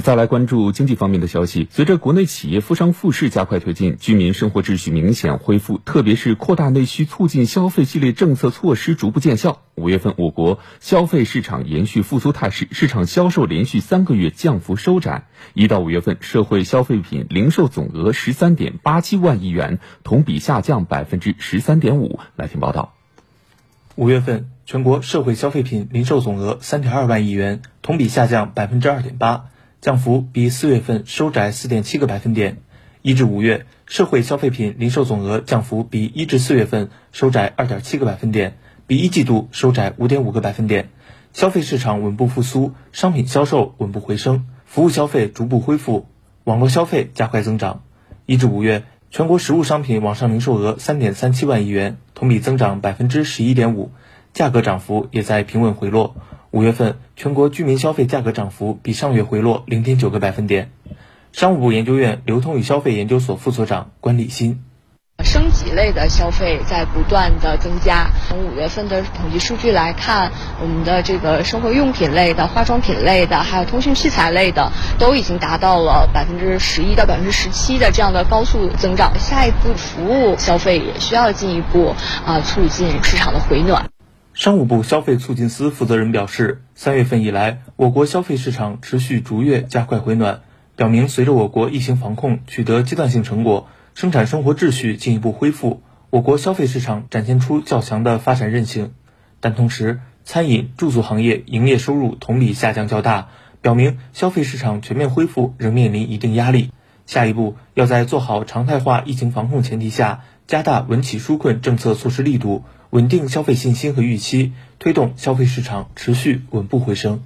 再来关注经济方面的消息。随着国内企业复商复市加快推进，居民生活秩序明显恢复，特别是扩大内需、促进消费系列政策措施逐步见效。五月份，我国消费市场延续复苏态势，市场销售连续三个月降幅收窄。一到五月份，社会消费品零售总额十三点八七万亿元，同比下降百分之十三点五。来听报道。五月份，全国社会消费品零售总额三点二万亿元，同比下降百分之二点八。降幅比四月份收窄四点七个百分点，一至五月社会消费品零售总额降幅比一至四月份收窄二点七个百分点，比一季度收窄五点五个百分点。消费市场稳步复苏，商品销售稳步回升，服务消费逐步恢复，网络消费加快增长。一至五月，全国实物商品网上零售额三点三七万亿元，同比增长百分之十一点五，价格涨幅也在平稳回落。五月份全国居民消费价格涨幅比上月回落零点九个百分点。商务部研究院流通与消费研究所副所长关立新：升级类的消费在不断的增加。从五月份的统计数据来看，我们的这个生活用品类的、化妆品类的，还有通讯器材类的，都已经达到了百分之十一到百分之十七的这样的高速增长。下一步服务消费也需要进一步啊促进市场的回暖。商务部消费促进司负责人表示，三月份以来，我国消费市场持续逐月加快回暖，表明随着我国疫情防控取得阶段性成果，生产生活秩序进一步恢复，我国消费市场展现出较强的发展韧性。但同时，餐饮、住宿行业营业收入同比下降较大，表明消费市场全面恢复仍面临一定压力。下一步要在做好常态化疫情防控前提下，加大稳企纾困政策措施力度。稳定消费信心和预期，推动消费市场持续稳步回升。